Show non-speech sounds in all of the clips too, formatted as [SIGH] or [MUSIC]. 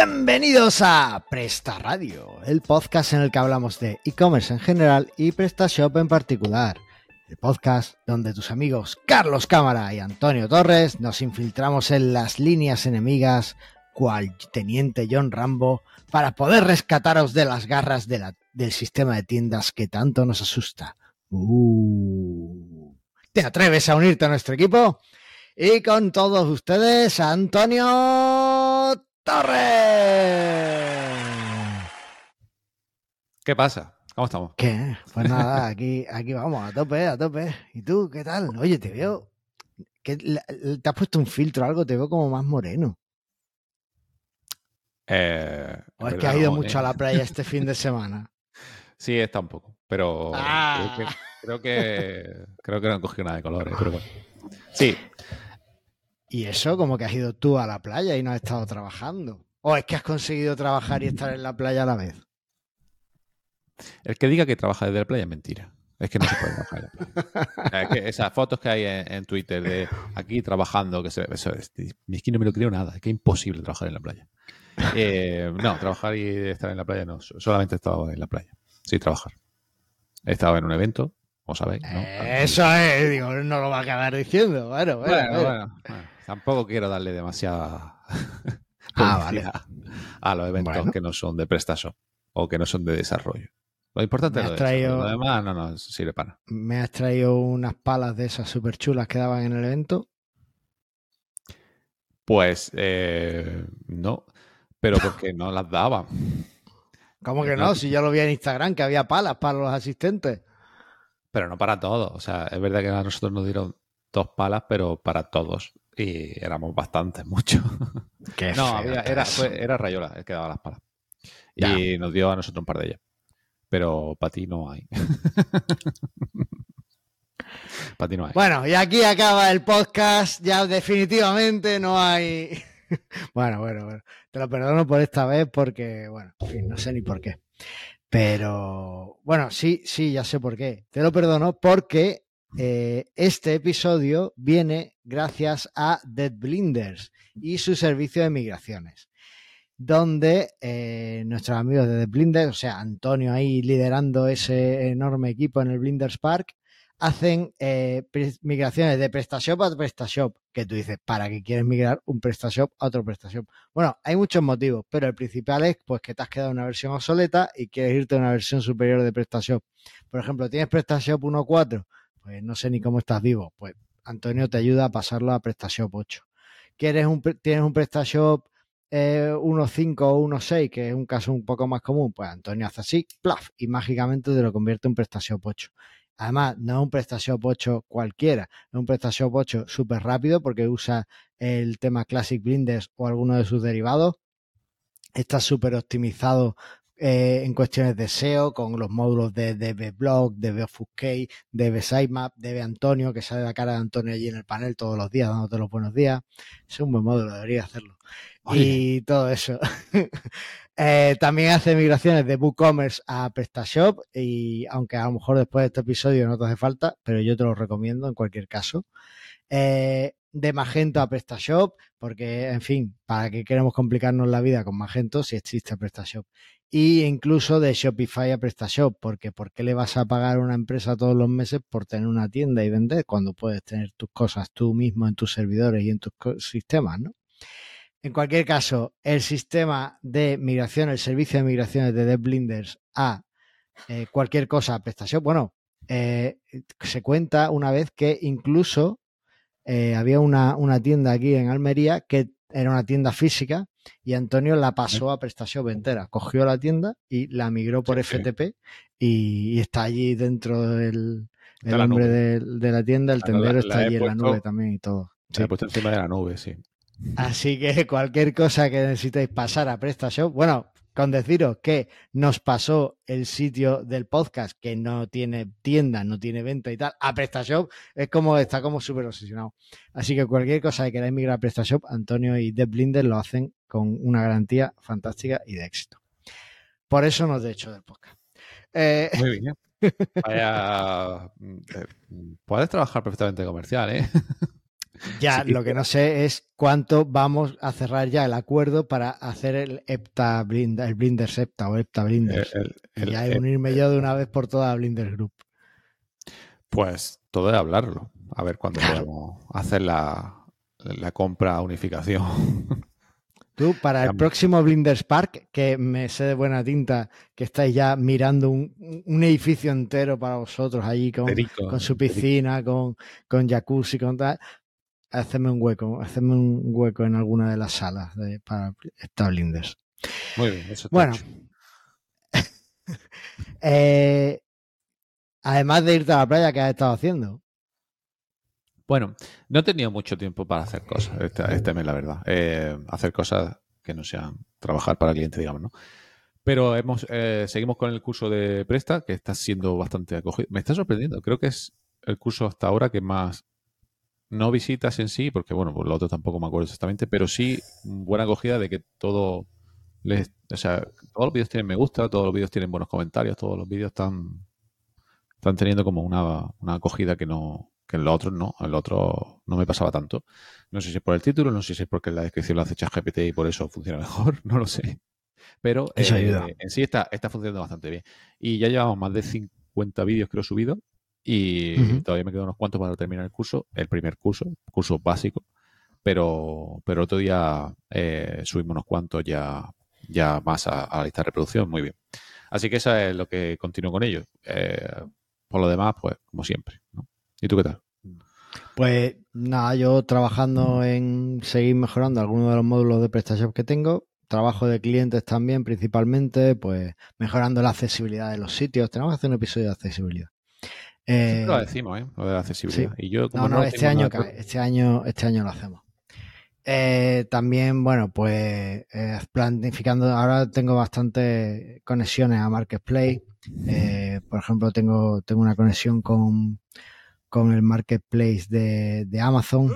Bienvenidos a Presta Radio, el podcast en el que hablamos de e-commerce en general y PrestaShop en particular. El podcast donde tus amigos Carlos Cámara y Antonio Torres nos infiltramos en las líneas enemigas cual teniente John Rambo para poder rescataros de las garras del sistema de tiendas que tanto nos asusta. Uh. ¿Te atreves a unirte a nuestro equipo? Y con todos ustedes, Antonio Torres. ¿Qué pasa? ¿Cómo estamos? ¿Qué? Pues nada, aquí, aquí vamos, a tope, a tope. ¿Y tú qué tal? Oye, te veo. ¿Te has puesto un filtro o algo? Te veo como más moreno. Eh, ¿O es que has ido no, mucho eh. a la playa este fin de semana? [LAUGHS] Sí, está un poco. Pero Ah. creo, que, creo que creo que no han cogido nada de colores, pero bueno. Sí, ¿Y eso? Como que has ido tú a la playa y no has estado trabajando. ¿O es que has conseguido trabajar y estar en la playa a la vez? el que diga que trabaja desde la playa es mentira. Es que no se puede trabajar en la playa. Es que esas fotos que hay en, en Twitter de aquí trabajando, que se, eso es, es que no me lo creo nada, es que es imposible trabajar en la playa. Eh, no, trabajar y estar en la playa no, so- solamente he estado en la playa. Sí, trabajar. He estado en un evento, como sabéis. ¿no? Eso es, digo, no lo va a acabar diciendo. Bueno, bueno, Bueno, bueno. bueno, bueno. Tampoco quiero darle demasiada [LAUGHS] Ah, publicidad a los eventos Bueno. que no son de PrestaShop o que no son de desarrollo. Lo importante es lo traído- Lo demás no nos sirve para. Me has traído unas palas de esas súper chulas que daban en el evento. Pues eh, no, pero porque no las daban. ¿Cómo que no? Si yo lo vi en Instagram, que había palas para los asistentes. Pero no para todos. O sea, es verdad que a nosotros nos dieron dos palas, pero para todos. Y éramos bastantes, [LAUGHS] muchos. Qué No, había- era, fue- era Rayola el que daba las palas. Ya. Y nos dio a nosotros un par de ellas. Pero para ti no hay. [LAUGHS] para ti no hay. Bueno, y aquí acaba el podcast. Ya definitivamente no hay. [LAUGHS] bueno, bueno, bueno. Te lo perdono por esta vez porque, bueno, en fin, no sé ni por qué. Pero, bueno, sí, sí, ya sé por qué. Te lo perdono porque eh, este episodio viene gracias a Dead Blinders y su servicio de migraciones. Donde eh, nuestros amigos de The Blinders, o sea, Antonio ahí liderando ese enorme equipo en el Blinders Park, hacen eh, migraciones de PrestaShop a PrestaShop. Que tú dices, ¿para qué quieres migrar un PrestaShop a otro PrestaShop? Bueno, hay muchos motivos, pero el principal es pues que te has quedado en una versión obsoleta y quieres irte a una versión superior de PrestaShop. Por ejemplo, tienes PrestaShop 1.4, pues no sé ni cómo estás vivo. Pues Antonio te ayuda a pasarlo a PrestaShop 8. ¿Quieres un, tienes un PrestaShop eh, 1.5 o 1.6, que es un caso un poco más común? Pues Antonio hace así, plaf, y mágicamente te lo convierte en PrestaShop 8. Además, no es un PrestaShop 8 cualquiera, es un PrestaShop 8 súper rápido porque usa el tema Classic Blinders o alguno de sus derivados. Está súper optimizado eh, en cuestiones de SEO con los módulos de DBblog, DBOfuscate, DB Sitemap, DB Antonio, que sale la cara de Antonio allí en el panel todos los días dándote los buenos días. Es un buen módulo, debería hacerlo. Y todo eso. [LAUGHS] Eh, también hace migraciones de WooCommerce a PrestaShop y aunque a lo mejor después de este episodio no te hace falta, pero yo te lo recomiendo en cualquier caso. Eh, de Magento a PrestaShop, porque en fin, ¿para qué queremos complicarnos la vida con Magento si existe PrestaShop? Y incluso de Shopify a PrestaShop, porque ¿por qué le vas a pagar a una empresa todos los meses por tener una tienda y vender cuando puedes tener tus cosas tú mismo en tus servidores y en tus sistemas, ¿no? En cualquier caso, el sistema de migración, el servicio de migraciones de DevBlinders a eh, cualquier cosa a PrestaShop, bueno, eh, se cuenta una vez que incluso eh, había una, una tienda aquí en Almería que era una tienda física y Antonio la pasó a PrestaShop entera. Cogió la tienda y la migró por Sí, sí. FTP y, y está allí dentro del Está el en la hombre nube. de, de la tienda, el la- tendero la está allí en la nube también y todo. Se ha puesto encima de la nube, sí. Así que cualquier cosa que necesitéis pasar a PrestaShop, bueno, con deciros que nos pasó el sitio del podcast que no tiene tienda, no tiene venta y tal, a PrestaShop, es como está como súper obsesionado. Así que cualquier cosa que queráis migrar a PrestaShop, Antonio y Dev Blinder lo hacen con una garantía fantástica y de éxito. Por eso nos he hecho del podcast. Eh, Muy bien. [LAUGHS] Vaya, mm, eh, puedes trabajar perfectamente comercial, ¿eh? [LAUGHS] Ya, lo que no sé es cuánto vamos a cerrar ya el acuerdo para hacer el Epta Blinder, el Blinder Septa o Epta Blinders. y ya unirme yo de una vez por toda Blinder Group. Pues todo es hablarlo. A ver cuándo podemos hacer la, la compra unificación. [LAUGHS] Tú, para el próximo Blinders Park, que me sé de buena tinta, que estáis ya mirando un, edificio entero para vosotros allí con, con su piscina, con, con jacuzzi, con tal, hacedme un hueco, hacedme un hueco en alguna de las salas de, para esta Blinders. Muy bien, eso Bueno. [LAUGHS] eh, además de irte a la playa, ¿qué has estado haciendo? Bueno, no he tenido mucho tiempo para hacer cosas, este, este mes, la verdad. Eh, hacer cosas que no sean trabajar para el cliente, digamos, ¿no? Pero hemos, eh, seguimos con el curso de Presta, que está siendo bastante acogido. Me está sorprendiendo. Creo que es el curso hasta ahora que más no visitas en sí, porque bueno, por lo otro tampoco me acuerdo exactamente, pero sí buena acogida de que todo les, o sea, todos los vídeos tienen me gusta, todos los vídeos tienen buenos comentarios, todos los vídeos están, están teniendo como una, una acogida que no, que en los otros no, en los otros no me pasaba tanto. No sé si es por el título, no sé si es porque la descripción lo hace ChatGPT y por eso funciona [LAUGHS] mejor, no lo sé. Pero eh, en sí está, está funcionando bastante bien. Y ya llevamos más de 50 vídeos que y todavía me quedan unos cuantos para terminar el curso, el primer curso, curso básico. Pero, pero otro día eh, subimos unos cuantos ya, ya más a, la lista de reproducción, muy bien. Así que eso es lo que continúo con ellos. Eh, por lo demás, pues como siempre. ¿no? ¿Y tú qué tal? Pues nada, yo trabajando en seguir mejorando algunos de los módulos de PrestaShop que tengo, trabajo de clientes también principalmente, pues mejorando la accesibilidad de los sitios. Tenemos que hacer un episodio de accesibilidad. Eh, lo decimos, ¿eh? Lo de la accesibilidad. Y yo, no, no, este, año, este, año, este año lo hacemos. Eh, también, bueno, pues eh, planificando, ahora tengo bastantes conexiones a Marketplace. por ejemplo, tengo, tengo una conexión con con el marketplace de, Amazon.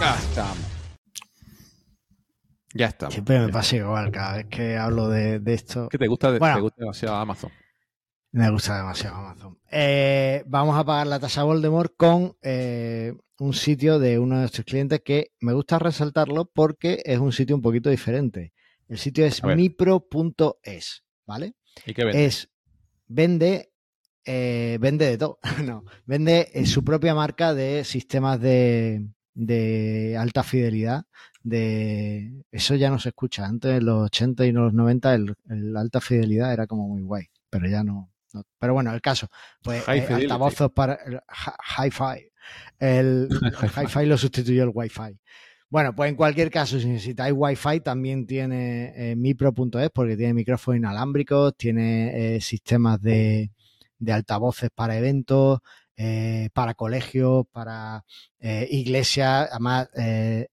Ya estamos. Ya estamos. Siempre me pasa igual cada vez que hablo de, esto. ¿Qué te gusta, te gusta demasiado Amazon? Me gusta demasiado Amazon. Eh, vamos a pagar la tasa Voldemort con eh, un sitio de uno de nuestros clientes que me gusta resaltarlo porque es un sitio un poquito diferente. El sitio es mipro.es, ¿vale? ¿Y qué vende? Es, vende eh, vende de todo. [LAUGHS] no, vende eh, su propia marca de sistemas de, alta fidelidad. De eso ya no se escucha. Antes, en los 80 y los 90, el, alta fidelidad era como muy guay, pero ya no. Pero bueno, el caso, pues eh, altavoces para hi-fi. El [LAUGHS] hi-fi lo sustituyó el Wi-Fi. Bueno, pues en cualquier caso, si necesitáis Wi-Fi, también tiene mipro.es porque tiene micrófonos inalámbricos, tiene sistemas de, de altavoces para eventos, eh, para colegios, para eh, iglesias. Además, eh,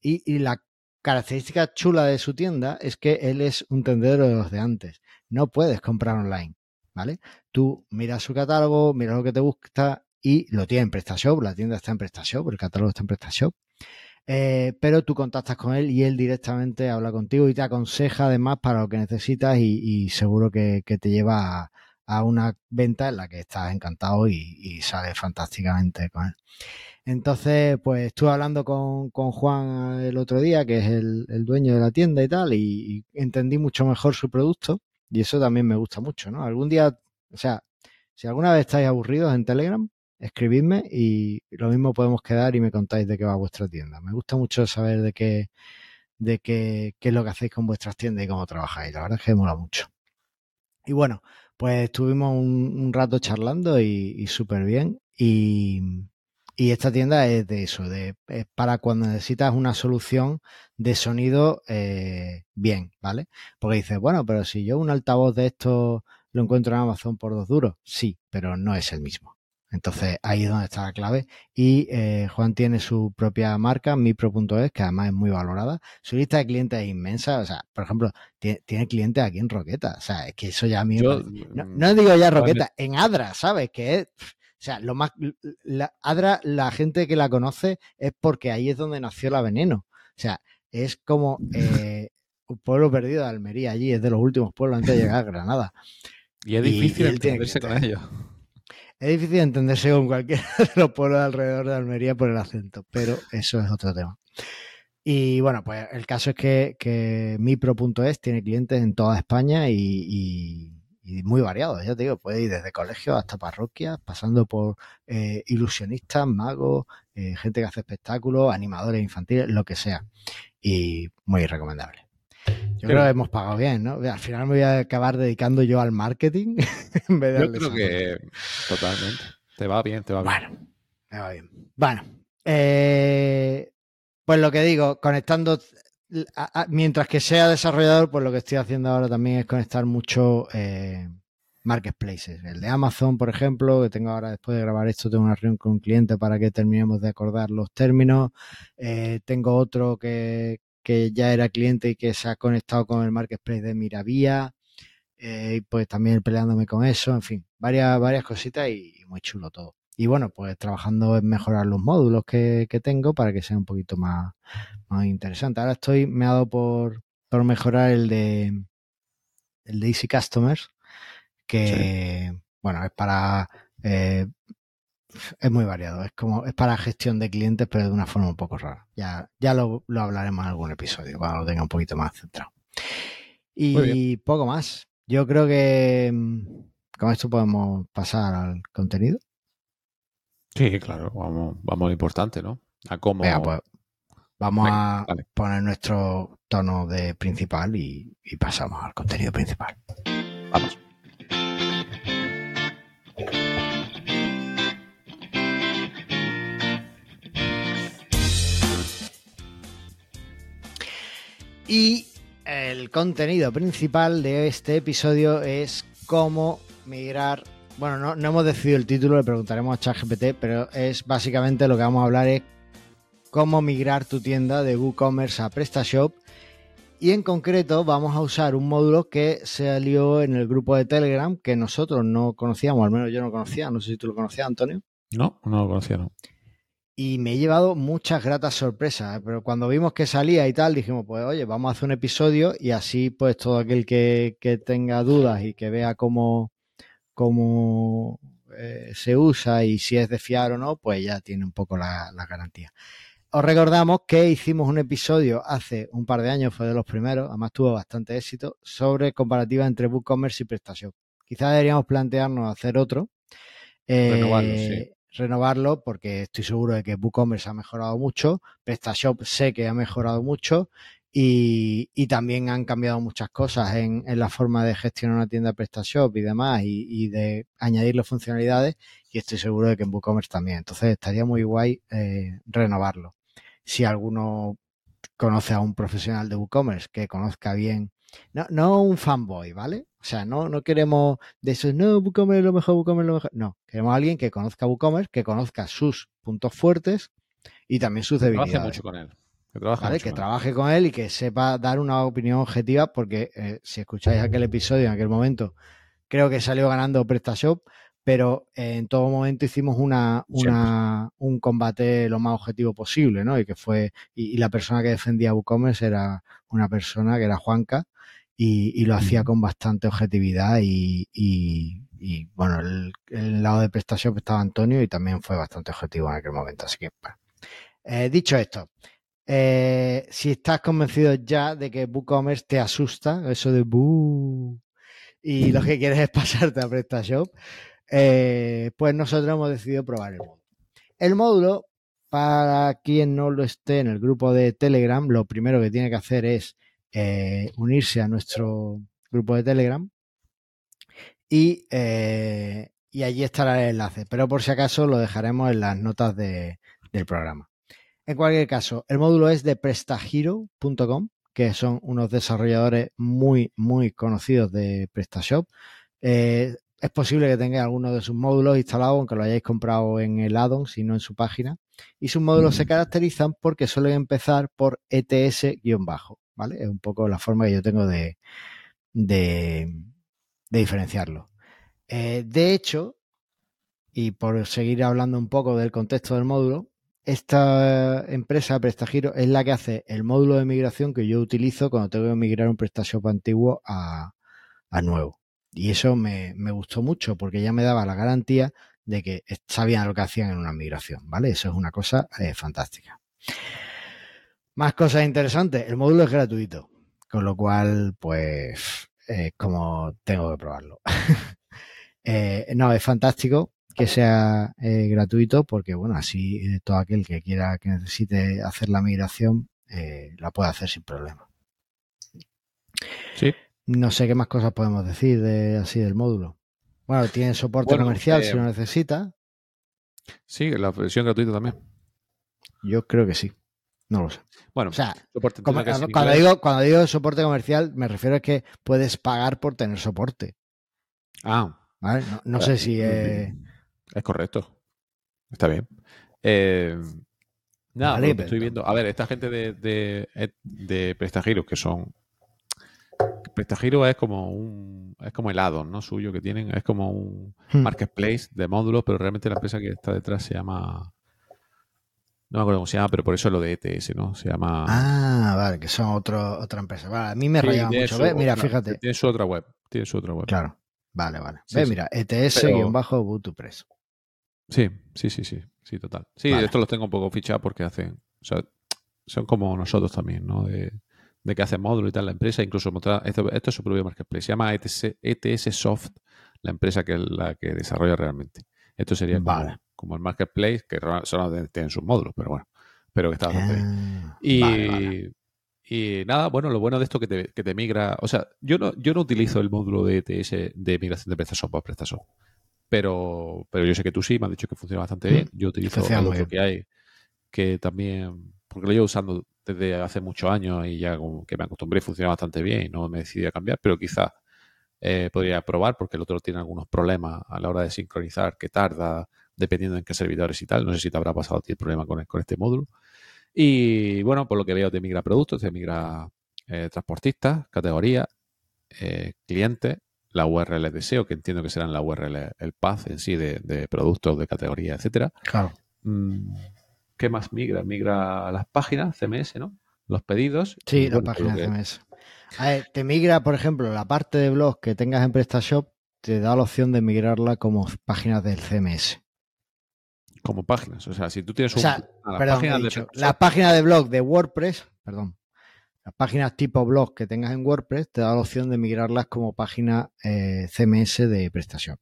y, la característica chula de su tienda es que él es un tendedero de los de antes. No puedes comprar online, ¿vale? Tú miras su catálogo, miras lo que te gusta y lo tiene en PrestaShop, la tienda está en PrestaShop, el catálogo está en PrestaShop. pero tú contactas con él y él directamente habla contigo y te aconseja además para lo que necesitas y, seguro que, te lleva a, una venta en la que estás encantado y, sale fantásticamente con él. Entonces, pues estuve hablando con, Juan el otro día, que es el, dueño de la tienda y tal, y, entendí mucho mejor su producto y eso también me gusta mucho, ¿no? Algún día, o sea, si alguna vez estáis aburridos en Telegram, escribidme y lo mismo podemos quedar y me contáis de qué va vuestra tienda. Me gusta mucho saber de qué, de qué, qué es lo que hacéis con vuestras tiendas y cómo trabajáis. La verdad es que mola mucho. Y bueno, pues estuvimos un, rato charlando y, súper bien. Y, esta tienda es de eso, de, es para cuando necesitas una solución de sonido eh, bien, ¿vale? Porque dices, bueno, pero si yo un altavoz de esto lo encuentro en Amazon por dos duros, sí, pero no es el mismo. Entonces ahí es donde está la clave. Y eh, Juan tiene su propia marca, mipro.es, que además es muy valorada. Su lista de clientes es inmensa. O sea, por ejemplo, tiene, clientes aquí en Roqueta. O sea, es que eso ya a mí. Mm, no, digo ya Roqueta, en Adra, ¿sabes? Que es. O sea, lo más. La, Adra, la gente que la conoce es porque ahí es donde nació la veneno. O sea, es como eh, un pueblo perdido de Almería allí, es de los últimos pueblos antes de llegar a Granada. Y es difícil entenderse con ellos. [LAUGHS] Es difícil entenderse con cualquiera [LAUGHS] de los pueblos alrededor de Almería por el acento, pero eso es otro tema. Y bueno, pues el caso es que, que Mipro.es tiene clientes en toda España y, muy variados, ya te digo, puede ir desde colegios hasta parroquias, pasando por eh, ilusionistas, magos, eh, gente que hace espectáculos, animadores infantiles, lo que sea. Y muy recomendable. Yo creo que hemos pagado bien, ¿no? Al final me voy a acabar dedicando yo al marketing [LAUGHS] en vez de Yo creo que totalmente. Te va bien, te va bien. Bueno, me va bien. Bueno, eh, pues lo que digo, conectando, mientras que sea desarrollador, pues lo que estoy haciendo ahora también es conectar mucho eh, marketplaces. El de Amazon, por ejemplo, que tengo ahora después de grabar esto, tengo una reunión con un cliente para que terminemos de acordar los términos. Eh, tengo otro que, ya era cliente y que se ha conectado con el marketplace de Miravía. Eh, pues también peleándome con eso, en fin, varias, varias cositas y muy chulo todo. Y bueno, pues trabajando en mejorar los módulos que, tengo para que sea un poquito más, más interesante. Ahora estoy, me ha dado por, por mejorar el de el de Easy Customers, que bueno, es para eh, es muy variado, es como, es para gestión de clientes, pero de una forma un poco rara. Ya, ya lo, hablaremos en algún episodio, cuando lo tenga un poquito más centrado. Y poco más. Yo creo que mm, con esto podemos pasar al contenido. Sí, claro, vamos, vamos a lo importante, ¿no? A cómo. pues vamos a poner nuestro tono de principal y, y pasamos al contenido principal. Vamos. Y el contenido principal de este episodio es cómo migrar bueno, no, no, hemos decidido el título, le preguntaremos a ChatGPT, pero es básicamente lo que vamos a hablar es cómo migrar tu tienda de WooCommerce a PrestaShop. Y en concreto vamos a usar un módulo que salió en el grupo de Telegram que nosotros no conocíamos, al menos yo no conocía, no sé si tú lo conocías, Antonio. No, no lo conocía, no. Y me he llevado muchas gratas sorpresas, ¿eh? pero cuando vimos que salía y tal, dijimos, pues oye, vamos a hacer un episodio y así pues todo aquel que, que tenga dudas y que vea cómo, cómo eh, se usa y si es de fiar o no, pues ya tiene un poco la, garantía. Os recordamos que hicimos un episodio hace un par de años, fue de los primeros, además tuvo bastante éxito, sobre comparativa entre WooCommerce y PrestaShop. Quizás deberíamos plantearnos hacer otro. Eh, renovarlo, porque estoy seguro de que WooCommerce ha mejorado mucho, PrestaShop sé que ha mejorado mucho y, también han cambiado muchas cosas en, la forma de gestionar una tienda PrestaShop y demás y, de añadirle funcionalidades y estoy seguro de que en WooCommerce también. Entonces estaría muy guay eh, renovarlo. Si alguno conoce a un profesional de WooCommerce que conozca bien, no, no un fanboy, ¿vale? O sea, no, no queremos de eso, no, WooCommerce es lo mejor, WooCommerce es lo mejor. No, queremos a alguien que conozca WooCommerce, que conozca sus puntos fuertes y también sus debilidades. mucho con él. Que, trabaje con él y que sepa dar una opinión objetiva, porque eh, si escucháis aquel episodio en aquel momento, creo que salió ganando PrestaShop, pero en todo momento hicimos una, un combate lo más objetivo posible, ¿no? Y que fue, y, la persona que defendía WooCommerce era una persona que era Juanca y, lo hacía con bastante objetividad y, y bueno, el, el, lado de PrestaShop estaba Antonio y también fue bastante objetivo en aquel momento. Así que, bueno. Eh, dicho esto, eh, si estás convencido ya de que WooCommerce te asusta, eso de Boo, y [LAUGHS] lo que quieres es pasarte a PrestaShop, eh, pues nosotros hemos decidido probar el módulo. El módulo, para quien no lo esté en el grupo de Telegram, lo primero que tiene que hacer es eh, unirse a nuestro grupo de Telegram y, y, allí estará el enlace. Pero por si acaso lo dejaremos en las notas del programa. En cualquier caso, el módulo es de prestahero.com, que son unos desarrolladores muy, muy conocidos de PrestaShop. Eh, es posible que tengáis alguno de sus módulos instalados, aunque lo hayáis comprado en el addon, si no en su página. Y sus módulos se caracterizan porque suelen empezar por ETS-bajo, ¿vale? Es un poco la forma que yo tengo de, de, diferenciarlo. Eh, de hecho, y por seguir hablando un poco del contexto del módulo, esta empresa PrestaGiro es la que hace el módulo de migración que yo utilizo cuando tengo que migrar un PrestaShop antiguo a, nuevo. Y eso me, gustó mucho porque ya me daba la garantía de que sabían lo que hacían en una migración, ¿vale? Eso es una cosa eh, fantástica. Más cosas interesantes, el módulo es gratuito, con lo cual, pues, es como tengo que probarlo. [LAUGHS] Eh, no, es fantástico que sea eh, gratuito porque, bueno, así todo aquel que quiera, que necesite hacer la migración, la puede hacer sin problema. Sí. No sé qué más cosas podemos decir de así del módulo. Bueno, tiene soporte comercial si lo necesita. Sí, la versión gratuita también. Yo creo que sí. No lo sé. Bueno, o sea, cuando, digo, cuando digo soporte comercial, me refiero a que puedes pagar por tener soporte. Ah. No, sé si es... es correcto. Está bien. Eh, nada, estoy viendo. A ver, esta gente de, de, de Prestagiros, que son PrestaGiro es como un es como el addon, ¿no? Suyo que tienen, es como un hmm. marketplace de módulos, pero realmente la empresa que está detrás se llama no me acuerdo cómo se llama, pero por eso es lo de ETS, ¿no? Se llama Ah, vale, que son otro, otra empresa. Vale, a mí me rayaba mucho, Mira, fíjate. Tiene su otra web, tiene su otra web. Claro. Vale, vale. Ve, mira, ETS-ButuPress. Sí, sí, sí, sí, sí, total. Sí, esto los tengo un poco fichados porque hacen, o sea, son como nosotros también, ¿no? De, de que hace módulo y tal la empresa, incluso esto, esto es su propio marketplace, se llama ETS, ETS, Soft, la empresa que la que desarrolla realmente. Esto sería como, el marketplace, que solo tienen sus módulos, pero bueno, pero que está bastante ah, Y, y nada, bueno, lo bueno de esto que te, que te migra, o sea, yo no, yo no utilizo el módulo de ETS de migración de PrestaShop para PrestaShop, pero, pero yo sé que tú sí, me has dicho que funciona bastante bien. Yo utilizo el otro que hay, que también, porque lo llevo usando desde hace muchos años y ya como que me acostumbré, funciona bastante bien y no me decidí a cambiar, pero quizás eh, podría probar porque el otro tiene algunos problemas a la hora de sincronizar, que tarda, dependiendo en qué servidores y tal. No sé si te habrá pasado a ti el problema con, con este módulo. Y bueno, por lo que veo te migra productos, te migra eh, transportistas, categoría, eh, clientes, la URL de SEO, que entiendo que serán la URL, el path en sí de, productos, de categoría, etcétera. Claro. Mm, ¿Qué más migra? Migra las páginas CMS, ¿no? Los pedidos. Sí, las páginas CMS. A ver, te migra, por ejemplo, la parte de blog que tengas en PrestaShop, te da la opción de migrarla como páginas del CMS. Como páginas. O sea, si tú tienes un, o sea, perdón, de la página de blog de WordPress, perdón, las páginas tipo blog que tengas en WordPress, te da la opción de migrarlas como página eh, CMS de PrestaShop.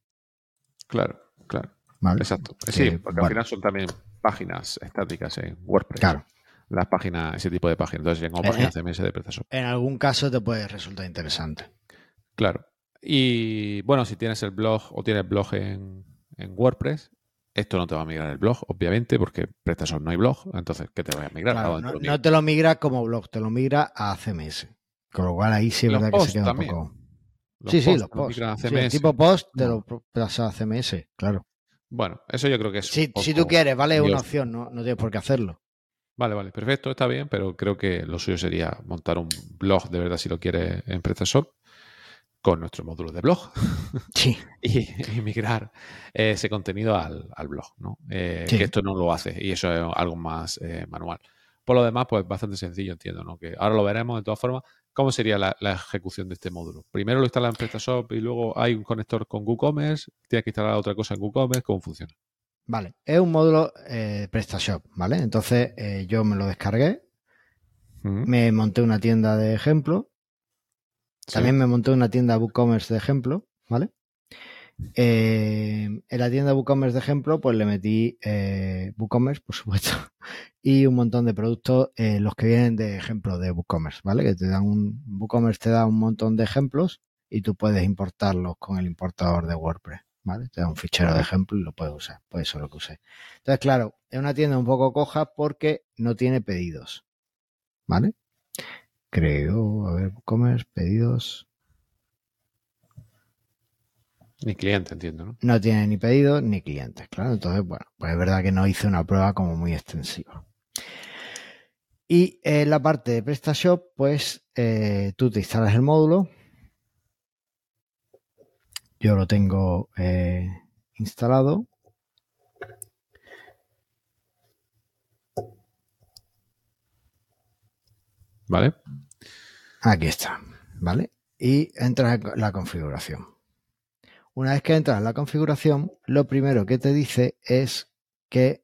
Claro, claro. Exacto. Sí, porque al final son también páginas estáticas en WordPress. Claro. Las páginas, ese tipo de páginas. Entonces, como páginas CMS de PrestaShop. En algún caso te puede resultar interesante. Claro. Y bueno, si tienes el blog o tienes blog en, WordPress, esto no te va a migrar el blog, obviamente, porque PrestaShop no hay blog. Entonces, ¿qué te va a migrar? no, te lo migra como blog, te lo migra a CMS. Con lo cual ahí sí es verdad que se queda un poco. sí, sí, los posts. Sí, tipo post te lo pasa a CMS, claro. Bueno, eso yo creo que es. Si, si tú quieres, vale, es una opción, no, no tienes por qué hacerlo. Vale, vale, perfecto, está bien, pero creo que lo suyo sería montar un blog de verdad si lo quieres en PrestaShop con nuestro módulo de blog [LAUGHS] sí. y, [LAUGHS] migrar ese contenido al, blog, ¿no? Eh, que esto no lo hace y eso es algo más eh, manual. Por lo demás, pues bastante sencillo, entiendo, ¿no? Que ahora lo veremos de todas formas. ¿Cómo sería la, ejecución de este módulo? Primero lo instala en PrestaShop y luego hay un conector con WooCommerce, tienes que instalar otra cosa en WooCommerce, ¿cómo funciona? Vale, es un módulo eh, PrestaShop, ¿vale? Entonces eh, yo me lo descargué, me monté una tienda de ejemplo, también me monté una tienda WooCommerce de ejemplo, ¿vale? Eh, en la tienda WooCommerce de ejemplo, pues le metí eh, WooCommerce, por supuesto, [LAUGHS] y un montón de productos, eh, los que vienen de ejemplo de WooCommerce, ¿vale? Que te dan un, WooCommerce te da un montón de ejemplos y tú puedes importarlos con el importador de WordPress, ¿vale? Te da un fichero de ejemplo y lo puedes usar, pues eso es lo que usé. Entonces, claro, es una tienda un poco coja porque no tiene pedidos, ¿vale? Creo, a ver, WooCommerce, pedidos. Ni cliente, entiendo, ¿no? No tiene ni pedidos ni clientes, claro. Entonces, bueno, pues es verdad que no hice una prueba como muy extensiva. Y en la parte de PrestaShop, pues eh, tú te instalas el módulo. Yo lo tengo eh, instalado. Vale. Aquí está, ¿vale? Y entras en la configuración. Una vez que entras en la configuración, lo primero que te dice es que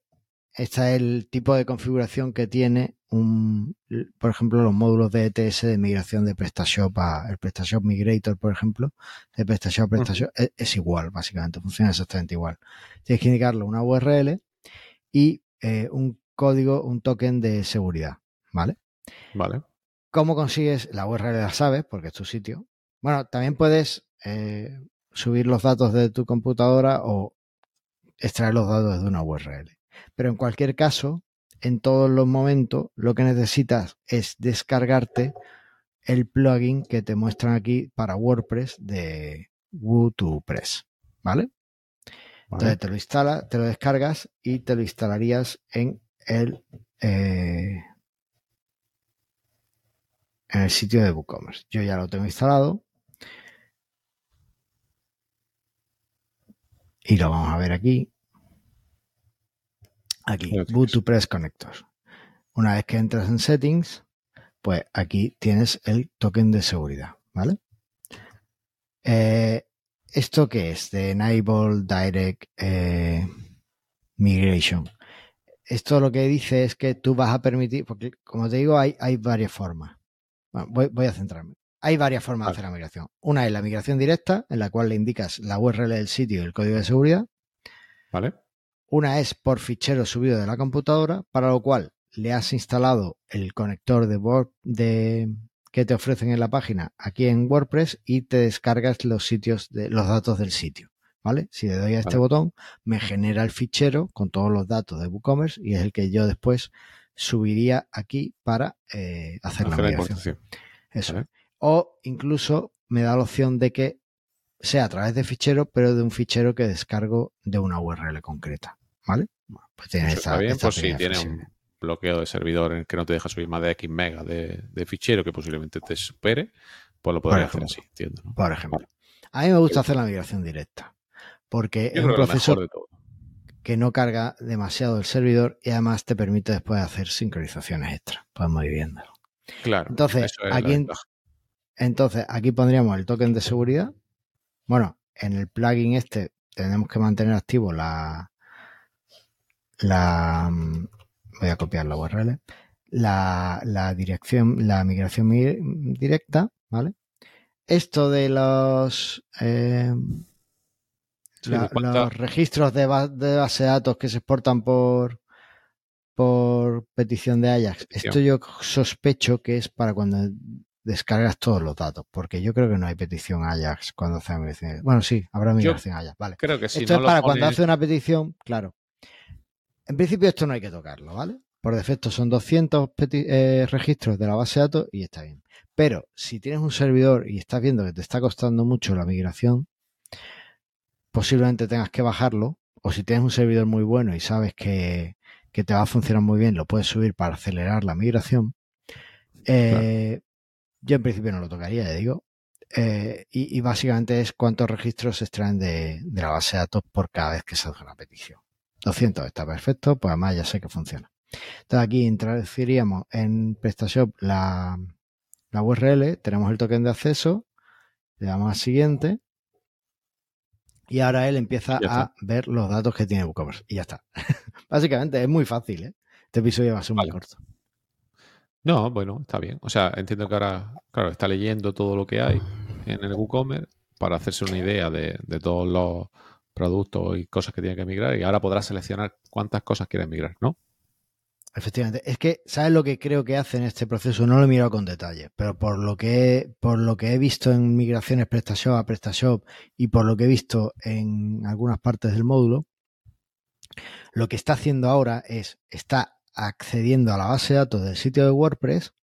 este es el tipo de configuración que tiene un, por ejemplo, los módulos de ETS de migración de PrestaShop a el PrestaShop Migrator, por ejemplo, de PrestaShop a PrestaShop, es, es, igual, básicamente, funciona exactamente igual. Tienes que indicarle una URL y eh, un código, un token de seguridad, ¿vale? Vale. ¿Cómo consigues la URL? La sabes, porque es tu sitio. Bueno, también puedes eh, subir los datos de tu computadora o extraer los datos de una URL. Pero en cualquier caso, en todos los momentos, lo que necesitas es descargarte el plugin que te muestran aquí para WordPress de Woo2Press, ¿vale? Entonces te lo instalas, te lo descargas y te lo instalarías en el eh, en el sitio de WooCommerce. Yo ya lo tengo instalado. Y lo vamos a ver aquí. Aquí, Boot2Press Connector. Una vez que entras en Settings, pues aquí tienes el token de seguridad, ¿vale? Eh, ¿Esto qué es? De Enable Direct eh, Migration. Esto lo que dice es que tú vas a permitir, porque como te digo, hay, hay varias formas. Bueno, voy, voy, a centrarme. Hay varias formas vale. de hacer la migración. Una es la migración directa, en la cual le indicas la URL del sitio y el código de seguridad. Vale. Una es por fichero subido de la computadora, para lo cual le has instalado el conector de, Word, de que te ofrecen en la página aquí en WordPress y te descargas los sitios de los datos del sitio. ¿Vale? Si le doy a este vale. botón, me genera el fichero con todos los datos de WooCommerce y es el que yo después subiría aquí para eh, hacer, hacer, la migración. Eso. ¿Vale? O incluso me da la opción de que sea a través de fichero, pero de un fichero que descargo de una URL concreta. ¿Vale? Bueno, pues tiene esta, está bien, esta por si tiene un bloqueo de servidor en el que no te deja subir más de X mega de, de fichero que posiblemente te supere, pues lo podría hacer así, entiendo. ¿no? Por ejemplo. A mí me gusta hacer la migración directa. Porque Yo es un proceso que no carga demasiado el servidor y además te permite después hacer sincronizaciones extra. Podemos ir viéndolo. Claro. Entonces, aquí, entonces, aquí pondríamos el token de seguridad. Bueno, en el plugin este tenemos que mantener activo la, la voy a copiar la URL, la, la dirección, la migración directa, ¿vale? Esto de los eh, la, los registros de, ba de, base de datos que se exportan por por petición de Ajax. Esto yo sospecho que es para cuando descargas todos los datos, porque yo creo que no hay petición Ajax cuando hace migración. Bueno, sí, habrá migración Ajax, vale. Creo que sí. Esto no es para cuando hace una petición, claro. En principio esto no hay que tocarlo, ¿vale? Por defecto son 200 eh, registros de la base de datos y está bien. Pero si tienes un servidor y estás viendo que te está costando mucho la migración, posiblemente tengas que bajarlo. O si tienes un servidor muy bueno y sabes que, que te va a funcionar muy bien, lo puedes subir para acelerar la migración. Eh, claro. Yo en principio no lo tocaría, ya digo. Eh, y, y, básicamente es cuántos registros se extraen de, de, la base de datos por cada vez que se hace una petición. 200 está perfecto, pues además ya sé que funciona. Entonces aquí introduciríamos en PrestaShop la, la URL, tenemos el token de acceso, le damos a siguiente y ahora él empieza a ver los datos que tiene WooCommerce y ya está. [LAUGHS] Básicamente es muy fácil, ¿eh? Este episodio va a ser vale. muy corto. No, bueno, está bien. O sea, entiendo que ahora, claro, está leyendo todo lo que hay en el WooCommerce para hacerse una idea de, de todos los productos y cosas que tiene que migrar y ahora podrá seleccionar cuántas cosas quiere migrar, ¿no? Efectivamente. Es que, ¿sabes lo que creo que hace en este proceso? No lo he mirado con detalle, pero por lo que he, por lo que he visto en migraciones PrestaShop a PrestaShop y por lo que he visto en algunas partes del módulo, lo que está haciendo ahora es, está accediendo a la base de datos del sitio de WordPress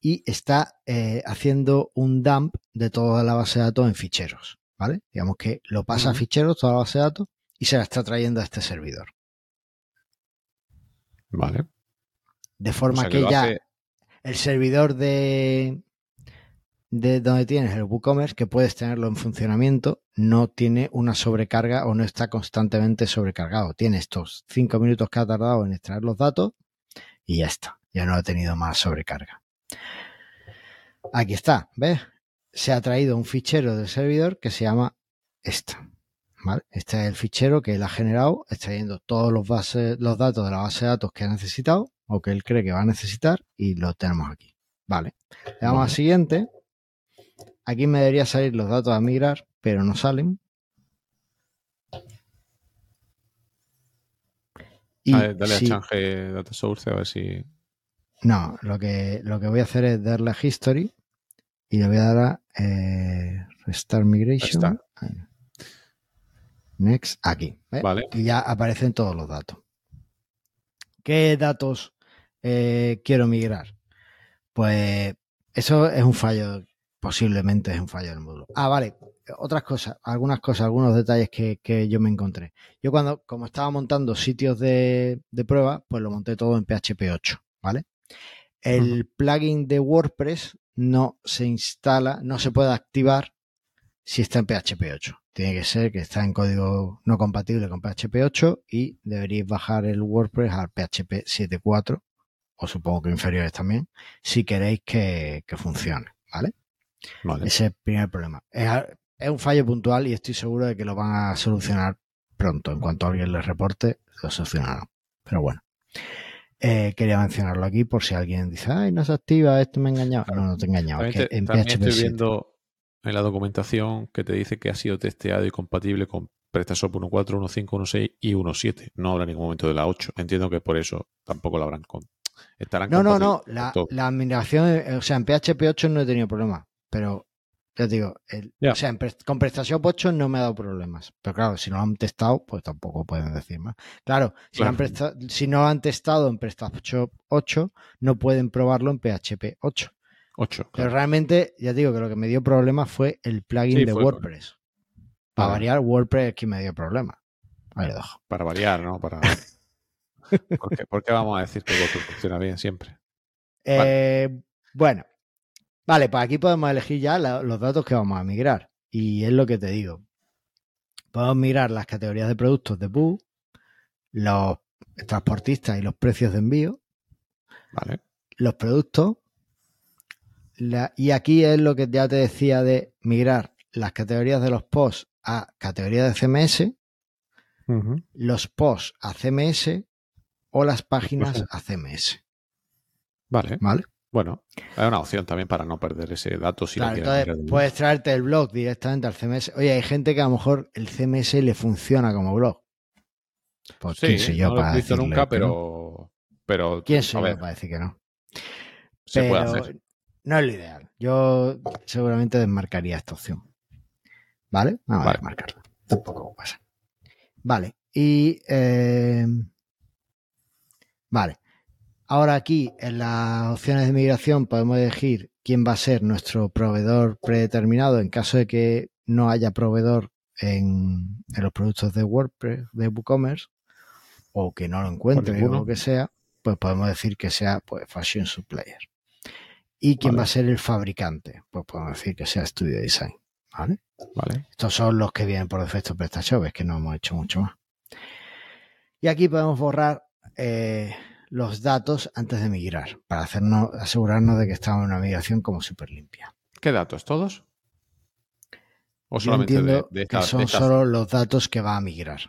y está eh, haciendo un dump de toda la base de datos en ficheros, ¿vale? Digamos que lo pasa uh -huh. a ficheros, toda la base de datos, y se la está trayendo a este servidor. Vale. De forma o sea, que, que ya hace... el servidor de, de donde tienes el WooCommerce, que puedes tenerlo en funcionamiento, no tiene una sobrecarga o no está constantemente sobrecargado. Tiene estos cinco minutos que ha tardado en extraer los datos y ya está. Ya no ha tenido más sobrecarga. Aquí está, ¿ves? Se ha traído un fichero del servidor que se llama esta. ¿vale? Este es el fichero que él ha generado, extrayendo todos los, bases, los datos de la base de datos que ha necesitado o que él cree que va a necesitar y lo tenemos aquí. Vale. Le damos Vale. a siguiente. Aquí me debería salir los datos a migrar, pero no salen. Y A ver, dale si- a change data source a ver si. No, lo que, lo que voy a hacer es darle a History y le voy a dar a eh, Restart Migration. Next, aquí. Vale. Y ya aparecen todos los datos. ¿Qué datos eh, quiero migrar? Pues eso es un fallo, posiblemente es un fallo del módulo. Ah, vale. Otras cosas, algunas cosas, algunos detalles que, que yo me encontré. Yo cuando, como estaba montando sitios de, de prueba, pues lo monté todo en PHP 8, ¿vale? El plugin de WordPress no se instala, no se puede activar si está en PHP 8. Tiene que ser que está en código no compatible con PHP 8 y deberíais bajar el WordPress al PHP 7.4 o supongo que inferiores también, si queréis que, que funcione, ¿vale? Vale. Ese es el primer problema. Es, es un fallo puntual y estoy seguro de que lo van a solucionar pronto. En cuanto alguien les reporte, lo solucionarán. Pero bueno. Eh, quería mencionarlo aquí por si alguien dice, ay, no se activa, esto me ha engañado. No, no te he engañado. es También, que en también PHP estoy 7. viendo en la documentación que te dice que ha sido testeado y compatible con PrestaShop 1.4, 1.5, 1.6 y 1.7. No habrá ningún momento de la 8. Entiendo que por eso tampoco lo habrán con. Estarán No, no, no. La, la migración, eh, o sea, en PHP 8 no he tenido problemas. Pero, ya te digo, el- o sea, en con PrestaShop 8 no me ha dado problemas. Pero claro, si no lo han testado, pues tampoco pueden decir más. Claro, si, lo han Claro. presta- si no lo han testado en PrestaShop 8, no pueden probarlo en PHP 8. 8. Pero realmente, ya te digo que lo que me dio problemas fue el plugin Sí, de WordPress. Para variar, WordPress es quien me dio problemas. Ahí lo dejo. Para variar, ¿no? Para... [LAUGHS] ¿Por, qué, por qué vamos a decir que WordPress funciona bien siempre? Eh, bueno, vale, pues aquí podemos elegir ya la- los datos que vamos a migrar. Y es lo que te digo. Podemos migrar las categorías de productos de Boo, los transportistas y los precios de envío, Vale. los productos. la- y aquí es lo que ya te decía de migrar las categorías de los posts a categorías de CMS, los posts a CMS o las páginas a CMS. Vale. ¿Vale? Bueno, hay una opción también para no perder ese dato si Claro, lo entonces puedes traerte el blog directamente al CMS. Oye, hay gente que a lo mejor el CMS le funciona como blog. Pues Sí, quién soy yo no lo para he visto decirle nunca, que no? pero. Pero. ¿Quién soy yo para decir que no? se puede Pero hacer. no es lo ideal. Yo seguramente desmarcaría esta opción. ¿Vale? Vamos Vale. a desmarcarla. Tampoco pasa. Vale. Y. eh, Vale. Ahora aquí en las opciones de migración podemos elegir quién va a ser nuestro proveedor predeterminado en caso de que no haya proveedor en, en los productos de WordPress, de WooCommerce, o que no lo encuentre o lo que sea, pues podemos decir que sea pues, Fashion Supplier. ¿Y quién Vale. va a ser el fabricante? Pues podemos decir que sea Studio Design. ¿Vale? Vale. Estos son los que vienen por defecto PrestaShop, es que no hemos hecho mucho más. Y aquí podemos borrar eh, los datos antes de migrar, para hacernos, asegurarnos de que estamos en una migración como súper limpia. ¿Qué datos? ¿Todos? ¿O Yo solamente entiendo de esta, que son de esta- solo los datos que va a migrar.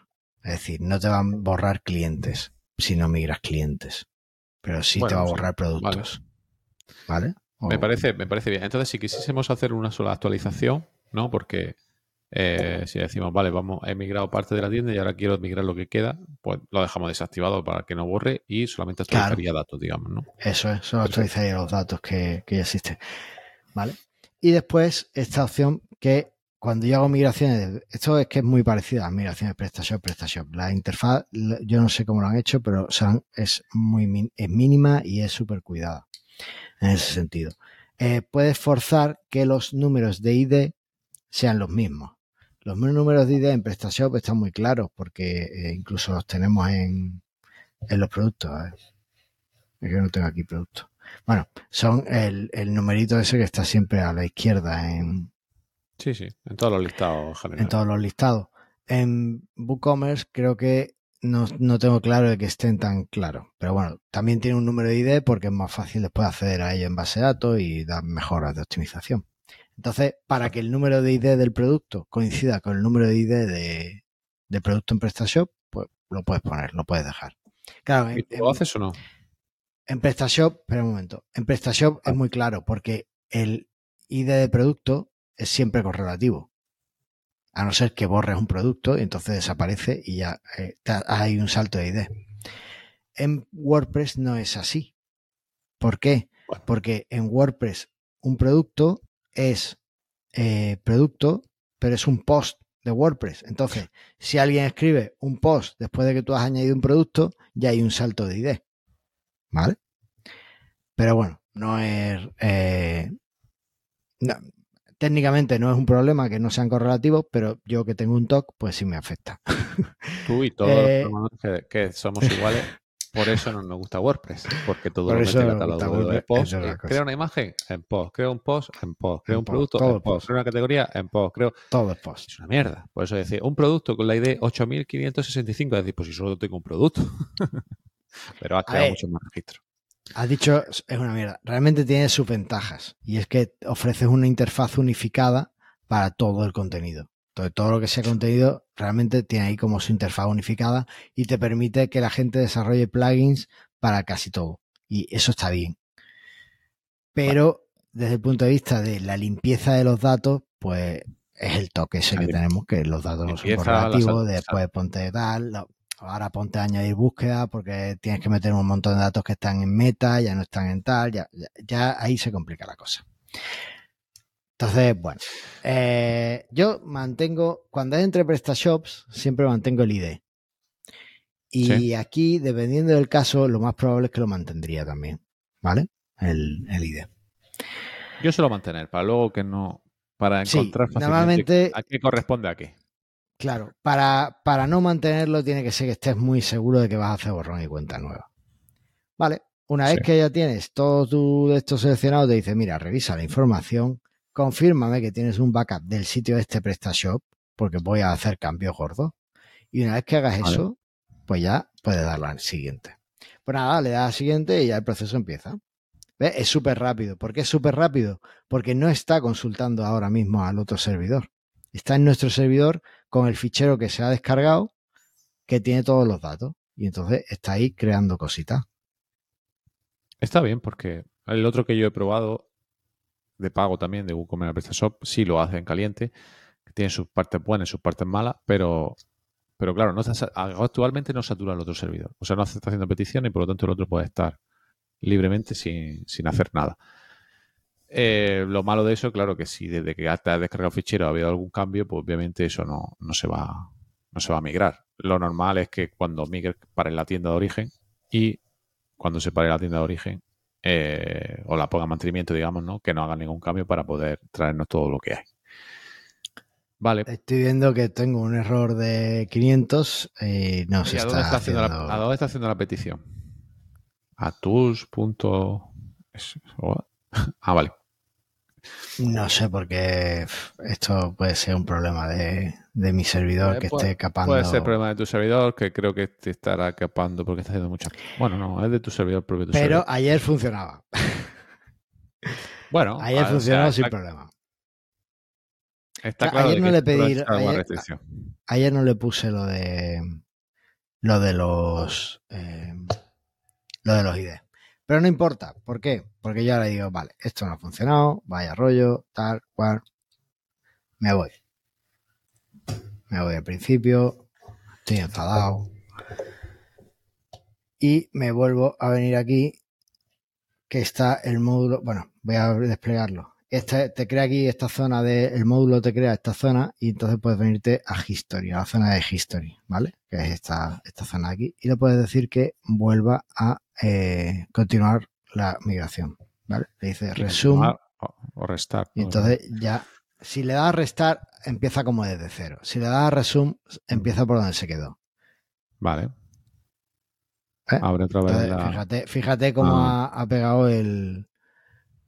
Es decir, no te van a borrar clientes si no migras clientes, pero sí te va a sí, borrar productos. ¿Vale? O- Me parece, me parece bien. Entonces, si quisiésemos hacer una sola actualización, ¿no? Porque eh, si decimos, vale, vamos, he migrado parte de la tienda y ahora quiero migrar lo que queda, pues lo dejamos desactivado para que no borre y solamente actualizaría datos, digamos, ¿no? Eso es, solo actualizaría los datos que, que ya existen. ¿Vale? Y después esta opción que cuando yo hago migraciones, esto es que es muy parecido a las migraciones PrestaShop, PrestaShop. La interfaz, yo no sé cómo lo han hecho, pero es muy es mínima y es súper cuidada en ese sentido. Eh, puedes forzar que los números de ID sean los mismos. Los números de ID en PrestaShop están muy claros porque eh, incluso los tenemos en, en los productos. Ver. Es que no tengo aquí productos. Bueno, son el, el numerito ese que está siempre a la izquierda en, Sí, sí, en todos los listados generales. en todos los listados. En WooCommerce creo que no, no tengo claro de que estén tan claros. Pero bueno, también tiene un número de ID porque es más fácil después acceder a ello en base de datos y dar mejoras de optimización. Entonces, para que el número de ID del producto coincida con el número de ID de, de producto en PrestaShop, pues lo puedes poner, lo puedes dejar. Claro, ¿Y tú lo haces o no? En PrestaShop, espera un momento. En PrestaShop es muy claro porque el ID de producto es siempre correlativo. A no ser que borres un producto y entonces desaparece y ya eh, hay un salto de ID. En WordPress no es así. ¿Por qué? Porque en WordPress un producto es eh, producto, pero es un post de WordPress. Entonces, [LAUGHS] si alguien escribe un post después de que tú has añadido un producto, ya hay un salto de ID. ¿Vale? Pero bueno, no es... Eh, técnicamente no es un problema que no sean correlativos, pero yo que tengo un TOC, pues sí me afecta. Tú y [LAUGHS] todos eh, que, que, somos iguales por eso no nos gusta WordPress, porque todo lo mete catálogo de post. Crea una imagen en post, crea un post en post, crea un producto en post, crea una categoría en post, creo. Todo es post. Es una mierda. Por eso decir, un producto con la ID 8565, es decir, pues si solo tengo un producto. [LAUGHS] Pero has creado mucho más registro. Has dicho, es una mierda. Realmente tiene sus ventajas. Y es que ofreces una interfaz unificada para todo el contenido. Entonces, todo lo que sea contenido realmente tiene ahí como su interfaz unificada y te permite que la gente desarrolle plugins para casi todo. Y eso está bien. Pero desde el punto de vista de la limpieza de los datos, pues es el toque ese que tenemos, que los datos no son correlativos, después ponte tal, ahora ponte a añadir búsqueda porque tienes que meter un montón de datos que están en meta, ya no están en tal, ya, ya ahí se complica la cosa. Entonces, bueno, eh, yo mantengo, cuando es entre PrestaShops, siempre mantengo el ID. Y aquí, dependiendo del caso, lo más probable es que lo mantendría también, ¿vale? El, ID. Yo suelo mantener, para luego que no, para encontrar sí, normalmente, a qué corresponde a qué. Claro, para, para no mantenerlo tiene que ser que estés muy seguro de que vas a hacer borrón y cuenta nueva. Vale, una vez que ya tienes todo tu de esto seleccionado, te dice, mira, revisa la información confírmame que tienes un backup del sitio de este PrestaShop, porque voy a hacer cambios gordos. Y una vez que hagas eso, pues ya puedes darle al siguiente. Pues nada, le das al siguiente y ya el proceso empieza. ¿Ves? Es súper rápido. ¿Por qué es súper rápido? Porque no está consultando ahora mismo al otro servidor. Está en nuestro servidor con el fichero que se ha descargado, que tiene todos los datos. Y entonces está ahí creando cositas. Está bien, porque el otro que yo he probado de pago también de WooCommerce PrestaShop sí lo hace en caliente, tiene sus partes buenas y sus partes malas, pero, pero claro, no actualmente no satura el otro servidor. O sea, no está haciendo peticiones y por lo tanto el otro puede estar libremente sin, hacer nada. Eh, lo malo de eso, claro, que si desde que te has descargado fichero ha habido algún cambio, pues obviamente eso no, no, se va, no se va a migrar. Lo normal es que cuando migre pare la tienda de origen y cuando se pare la tienda de origen eh, o la ponga mantenimiento, digamos, ¿no? Que no haga ningún cambio para poder traernos todo lo que hay. Vale. Estoy viendo que tengo un error de 500 y no se está, haciendo... ¿A dónde está haciendo la petición? A tools. [LAUGHS] Ah, vale. No sé por qué esto puede ser un problema de, mi servidor que esté capando. Puede ser problema de tu servidor que creo que te estará capando porque está haciendo mucha. Bueno, no, es de tu servidor propio. Pero ayer funcionaba. Bueno, [LAUGHS] ayer funcionó sin problema. Está claro ayer no le pedí. Ayer, no le puse lo de lo de los eh, lo de los IDs. Pero no importa. ¿Por qué? Porque yo ahora digo, vale, esto no ha funcionado, vaya rollo, tal, cual. Me voy. Me voy al principio. Estoy enfadado. Y me vuelvo a venir aquí, que está el módulo. Bueno, voy a desplegarlo. Este te crea aquí esta zona de. El módulo te crea esta zona y entonces puedes venirte a History, a la zona de History, ¿vale? Que es esta, esta zona de aquí. Y le puedes decir que vuelva a eh, continuar la migración. ¿vale? Le dice resume. O restar. Y entonces ya, si le das restar, empieza como desde cero. Si le das resume, empieza por donde se quedó. Vale. ¿Eh? Abre otra vez Fíjate, fíjate cómo ah. ha, pegado el,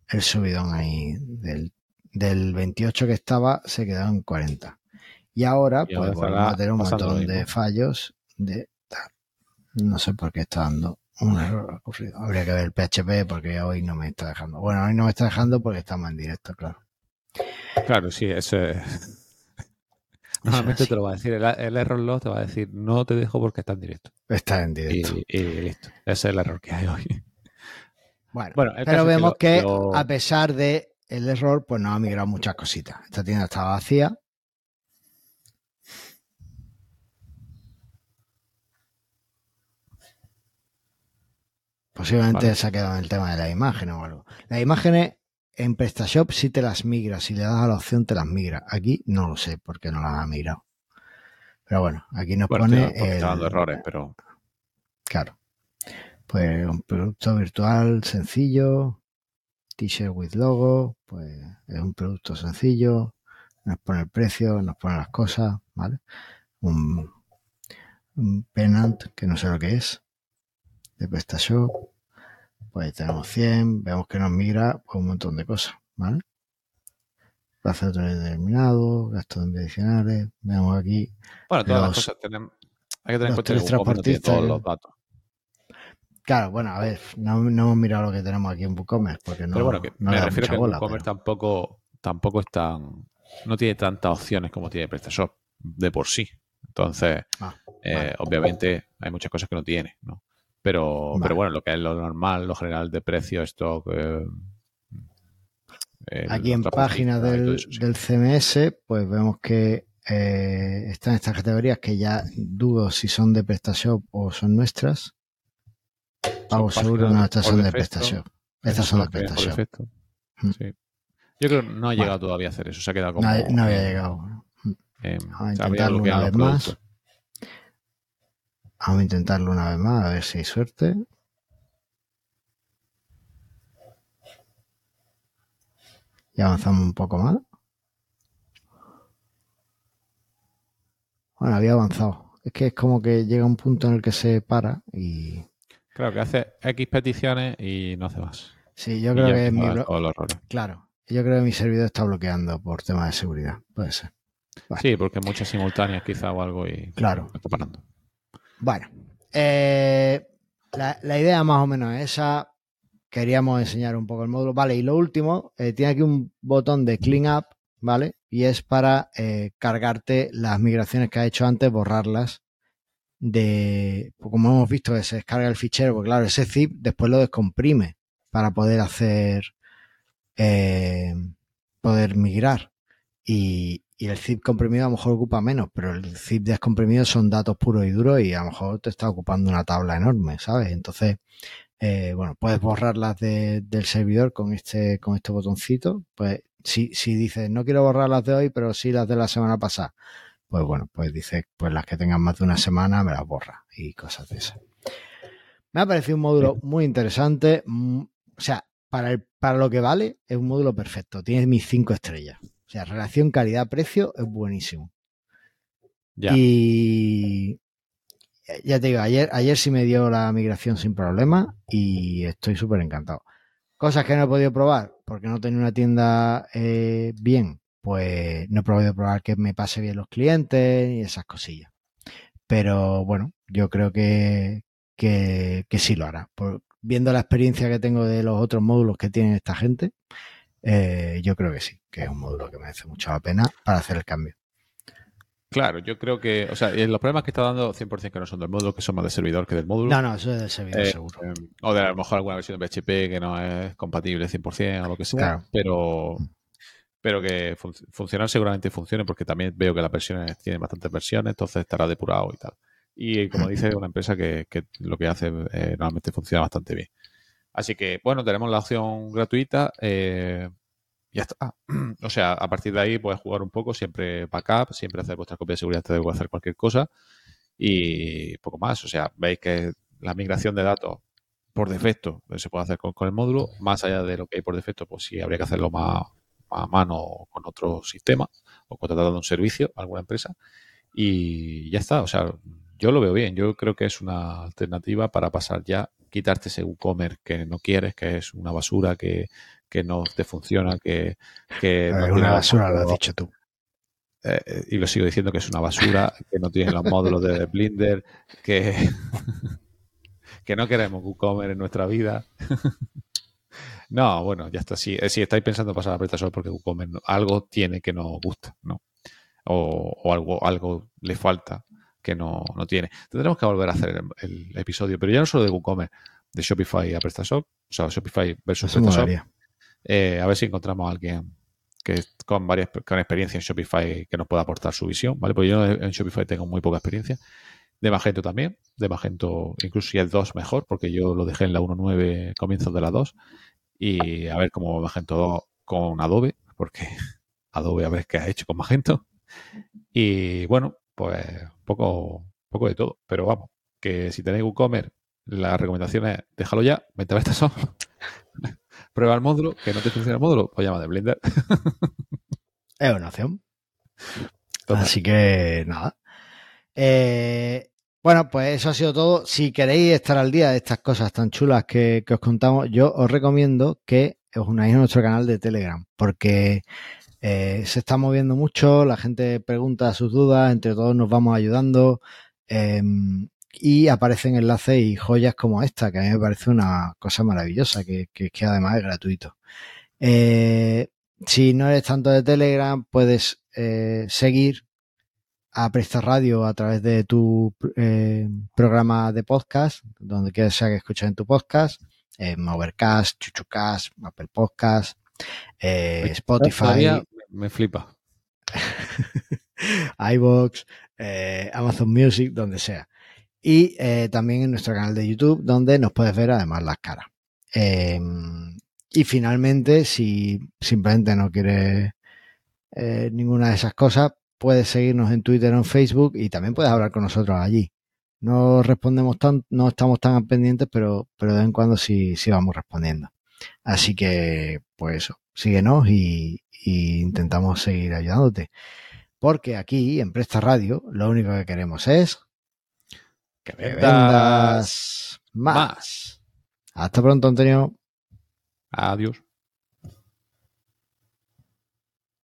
el subidón ahí. Del, del 28 que estaba, se quedó en 40. Y ahora, pues volvemos a tener un montón de fallos de No sé por qué está dando un error ocurrido. Habría que ver el PHP porque hoy no me está dejando. Bueno, hoy no me está dejando porque estamos en directo, claro. Claro, sí, eso es. [LAUGHS] Normalmente te lo va a decir. El, error log te va a decir no te dejo porque está en directo. Está en directo. Y, listo. Ese es el error que hay hoy. Bueno, pero vemos que, a pesar de el error, pues nos ha migrado muchas cositas. Esta tienda estaba vacía. Posiblemente se ha quedado en el tema de las imágenes o algo. Las imágenes en PrestaShop sí te las migra. Si le das a la opción, te las migra. Aquí no lo sé por qué no las ha migrado. Pero bueno, aquí nos pone. Está dando errores, pero. Claro. Pues un producto virtual sencillo. T-shirt with logo. Pues es un producto sencillo. Nos pone el precio, nos pone las cosas, ¿vale? Un, un penant, que no sé lo que es de PrestaShop, pues tenemos 100, vemos que nos migra pues, un montón de cosas, ¿vale? Plazo determinado, gastos adicionales, vemos aquí. Bueno, todas las cosas tenemos, hay que tener en cuenta que transportistas, todos los datos. Claro, bueno, a ver, no, hemos mirado lo que tenemos aquí en WooCommerce, porque no. Pero bueno, que me refiero que WooCommerce tampoco, tampoco es tan. No tiene tantas opciones como tiene PrestaShop de por sí. Entonces, ah, eh, obviamente, hay muchas cosas que no tiene, ¿no? Pero, pero bueno, lo que es lo normal, lo general de precio, esto. Aquí en página del, CMS, pues vemos que eh, están estas categorías que ya dudo si son de PrestaShop o son nuestras. Pago seguro, no, estas son de. Estas son PrestaShop. Mm. Yo creo que no ha llegado todavía a hacer eso, se ha quedado como. No, había llegado. Eh, Vamos a intentarlo una vez más. Vamos a intentarlo una vez más, a ver si hay suerte. Y avanzamos un poco más. Bueno, había avanzado. Es que es como que llega un punto en el que se para y. Claro, que hace X peticiones y no hace más. Sí, yo creo que mi Claro, yo creo que mi servidor está bloqueando por tema de seguridad. Puede ser. Sí, porque muchas simultáneas quizá o algo y claro. está parando. Bueno, eh, la, idea más o menos es esa. Queríamos enseñar un poco el módulo. Vale, y lo último, eh, tiene aquí un botón de Clean Up, ¿vale? Y es para eh, cargarte las migraciones que has hecho antes, borrarlas de, pues como hemos visto que se descarga el fichero, porque claro, ese zip después lo descomprime para poder hacer, poder migrar. Y, y el zip comprimido a lo mejor ocupa menos, pero el zip descomprimido son datos puros y duros y a lo mejor te está ocupando una tabla enorme, ¿sabes? Entonces, eh, bueno, puedes borrarlas de, del servidor con este, con este botoncito. Pues si, si dices, no quiero borrarlas de hoy, pero sí las de la semana pasada, pues bueno, pues dices, pues las que tengan más de una semana me las borra y cosas de esas. Me ha parecido un módulo muy interesante. Mm, o sea, para, el, para lo que vale, es un módulo perfecto. Tiene mis cinco estrellas. O sea, relación calidad-precio es buenísimo. Ya. Y ya te digo, ayer, ayer sí me dio la migración sin problema y estoy súper encantado. Cosas que no he podido probar porque no tenía una tienda eh, bien, pues no he podido probar que me pase bien los clientes y esas cosillas. Pero bueno, yo creo que, que, sí lo hará. viendo la experiencia que tengo de los otros módulos que tienen esta gente, eh, yo creo que sí, que es un módulo que merece mucho la pena para hacer el cambio. Claro, yo creo que, o sea, los problemas que está dando 100% que no son del módulo, que son más de servidor que del módulo. No, no, eso es del servidor eh, seguro. Eh, o de a lo mejor alguna versión de PHP que no es compatible 100% o lo que sea, pero, pero que funcionar seguramente funcione porque también veo que las versiones tienen bastantes versiones, entonces estará depurado y tal. Y como dice, una empresa que, lo que hace normalmente funciona bastante bien. Así que, bueno, tenemos la opción gratuita. Eh, ya está. [CLEARS THROAT] O sea, a partir de ahí puedes jugar un poco, siempre backup, siempre hacer vuestra copia de seguridad antes de hacer cualquier cosa y poco más. O sea, veis que la migración de datos por defecto se puede hacer con, el módulo. Más allá de lo que hay por defecto, pues sí habría que hacerlo más, a mano con otro sistema o contratando un servicio a alguna empresa. Y ya está. O sea, yo lo veo bien. Yo creo que es una alternativa para pasar ya quitarte ese WooCommerce que no quieres, que es una basura, que, no te funciona, que... que una basura, lo has dicho tú. Eh, y lo sigo diciendo que es una basura, que no tiene los módulos de Blender, que, [LAUGHS] que no queremos WooCommerce en nuestra vida. [LAUGHS] no, bueno, ya está. Si, si estáis pensando pasar a PrestaShop porque WooCommerce algo tiene que no gusta, ¿no? o, algo, algo le falta que no, tiene. Tendremos que volver a hacer el, episodio, pero ya no solo de WooCommerce, de Shopify a PrestaShop, o sea, Shopify versus PrestaShop. Eh, a ver si encontramos a alguien que con varias con experiencia en Shopify que nos pueda aportar su visión, ¿vale? Porque yo en Shopify tengo muy poca experiencia. De Magento también, de Magento incluso si el 2 mejor, porque yo lo dejé en la 1.9 comienzos de la 2 y a ver cómo Magento 2 con Adobe, porque [LAUGHS] Adobe a ver qué ha hecho con Magento. Y bueno, pues poco, poco de todo. Pero vamos, que si tenéis WooCommerce, la recomendación es déjalo ya, vete a son [LAUGHS] Prueba el módulo, que no te funciona el módulo, pues llama de Blender. es una opción. Así que nada. Eh, bueno, pues eso ha sido todo. Si queréis estar al día de estas cosas tan chulas que, os contamos, yo os recomiendo que os unáis a nuestro canal de Telegram, porque eh, se está moviendo mucho, la gente pregunta sus dudas, entre todos nos vamos ayudando em, y aparecen enlaces y joyas como esta, que a mí me parece una cosa maravillosa, que, además es gratuito. Eh, si no eres tanto de Telegram, puedes eh, seguir a Presta Radio a través de tu eh, programa de podcast, donde quieras sea que escuches en tu podcast, eh, Movercast, Chuchucast, Apple Podcast, eh, Spotify. Me flipa. [LAUGHS] iBox, Amazon Music, donde sea. Y también en nuestro canal de YouTube, donde nos puedes ver además las caras. Em, y finalmente, si simplemente no quieres ninguna de esas cosas, puedes seguirnos en Twitter o en Facebook y también puedes hablar con nosotros allí. No respondemos tan, no estamos tan pendientes, pero, pero de vez en cuando sí, sí vamos respondiendo. Así que, pues eso, síguenos y, intentamos seguir ayudándote. Porque aquí, en Presta Radio, lo único que queremos es que vendas, más. Hasta pronto, Antonio. Adiós.